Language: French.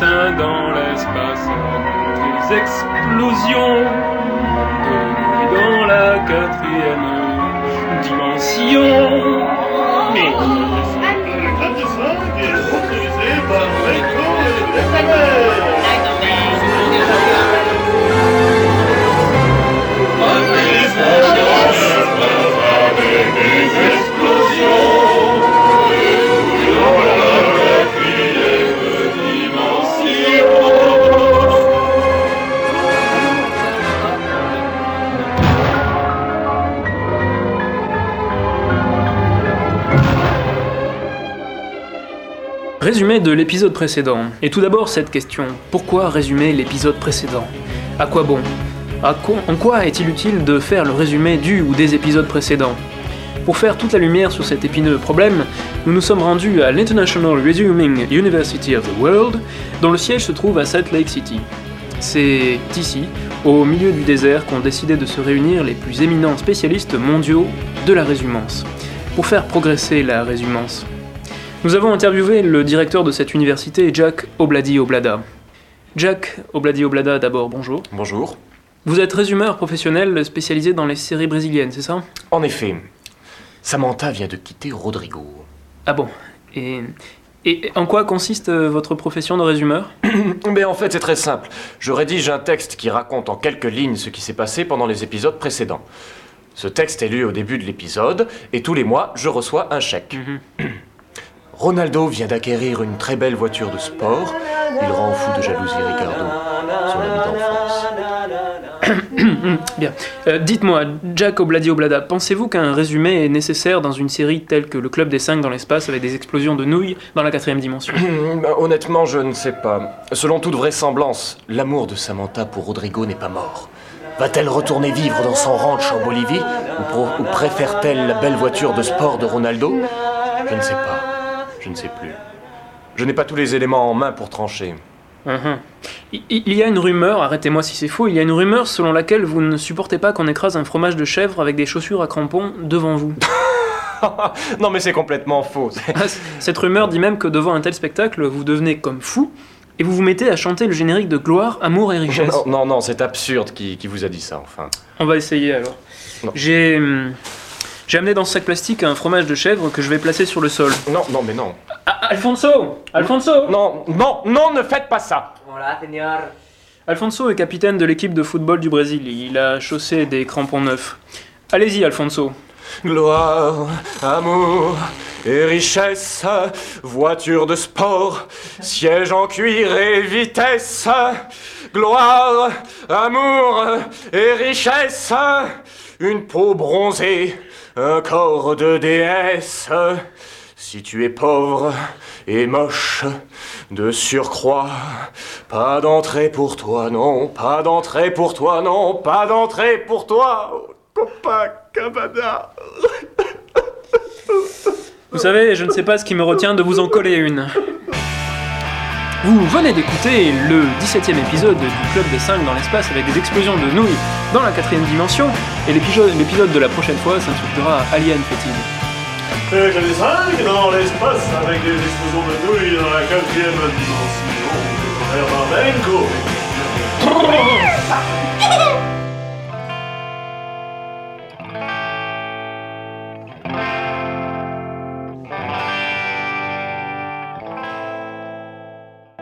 5 dans l'espace. Des explosions de dans la quatrième dimension. Résumé de l'épisode précédent. Et tout d'abord cette question. Pourquoi résumer l'épisode précédent? À quoi bon? Quoi- En quoi est-il utile de faire le résumé du ou des épisodes précédents? Pour faire toute la lumière sur cet épineux problème, nous nous sommes rendus à l'International Resuming University of the World, dont le siège se trouve à Salt Lake City. C'est ici, au milieu du désert, qu'ont décidé de se réunir les plus éminents spécialistes mondiaux de la résumance, pour faire progresser la résumance. Nous avons interviewé le directeur de cette université, Jack Obladi Oblada. Jack Obladi Oblada, d'abord, bonjour. Bonjour. Vous êtes résumeur professionnel spécialisé dans les séries brésiliennes, c'est ça? En effet, Samantha vient de quitter Rodrigo. Ah bon. Et, et en quoi consiste euh, votre profession de résumeur? Mais en fait, c'est très simple. Je rédige un texte qui raconte en quelques lignes ce qui s'est passé pendant les épisodes précédents. Ce texte est lu au début de l'épisode, et tous les mois, je reçois un chèque. Ronaldo vient d'acquérir une très belle voiture de sport. Il rend fou de jalousie Ricardo, son ami d'enfance. Bien. Euh, Dites-moi, Jack Obladi Oblada, pensez-vous qu'un résumé est nécessaire dans une série telle que Le Club des 5 dans l'espace avec des explosions de nouilles dans la quatrième dimension? Bah, Honnêtement, je ne sais pas. Selon toute vraisemblance, l'amour de Samantha pour Rodrigo n'est pas mort. Va-t-elle retourner vivre dans son ranch en Bolivie ou, préfère-t-elle la belle voiture de sport de Ronaldo? Je ne sais pas. Je ne sais plus. Je n'ai pas tous les éléments en main pour trancher. Mhm. Il y a une rumeur, arrêtez-moi si c'est faux, il y a une rumeur selon laquelle vous ne supportez pas qu'on écrase un fromage de chèvre avec des chaussures à crampons devant vous. non mais c'est complètement faux. Ah, Cette rumeur dit même que devant un tel spectacle, vous devenez comme fou et vous vous mettez à chanter le générique de gloire, amour et richesse. Non, non, non, c'est absurde qui, qui vous a dit ça, enfin. On va essayer alors. J'ai hum, j'ai amené dans ce sac plastique un fromage de chèvre que je vais placer sur le sol. Non, non, mais non. Ah, Alfonso Alfonso Non, non, non, ne faites pas ça Hola, señor. Alfonso est capitaine de l'équipe de football du Brésil. Il a chaussé des crampons neufs. Allez-y, Alfonso. Gloire, amour et richesse, voiture de sport, siège en cuir et vitesse. Gloire, amour et richesse, une peau bronzée, un corps de déesse. Si tu es pauvre et moche, de surcroît, pas d'entrée pour toi, non, pas d'entrée pour toi, non, pas d'entrée pour toi, Copacabana. Vous savez, je ne sais pas ce qui me retient de vous en coller une. Vous venez d'écouter le 17e épisode du Club des 5 dans l'espace avec des explosions de nouilles dans la quatrième dimension, et l'épisode de la prochaine fois s'intitulera Alien Fétide. Que les cinq dans l'espace avec des explosions de nouilles dans la quatrième dimension.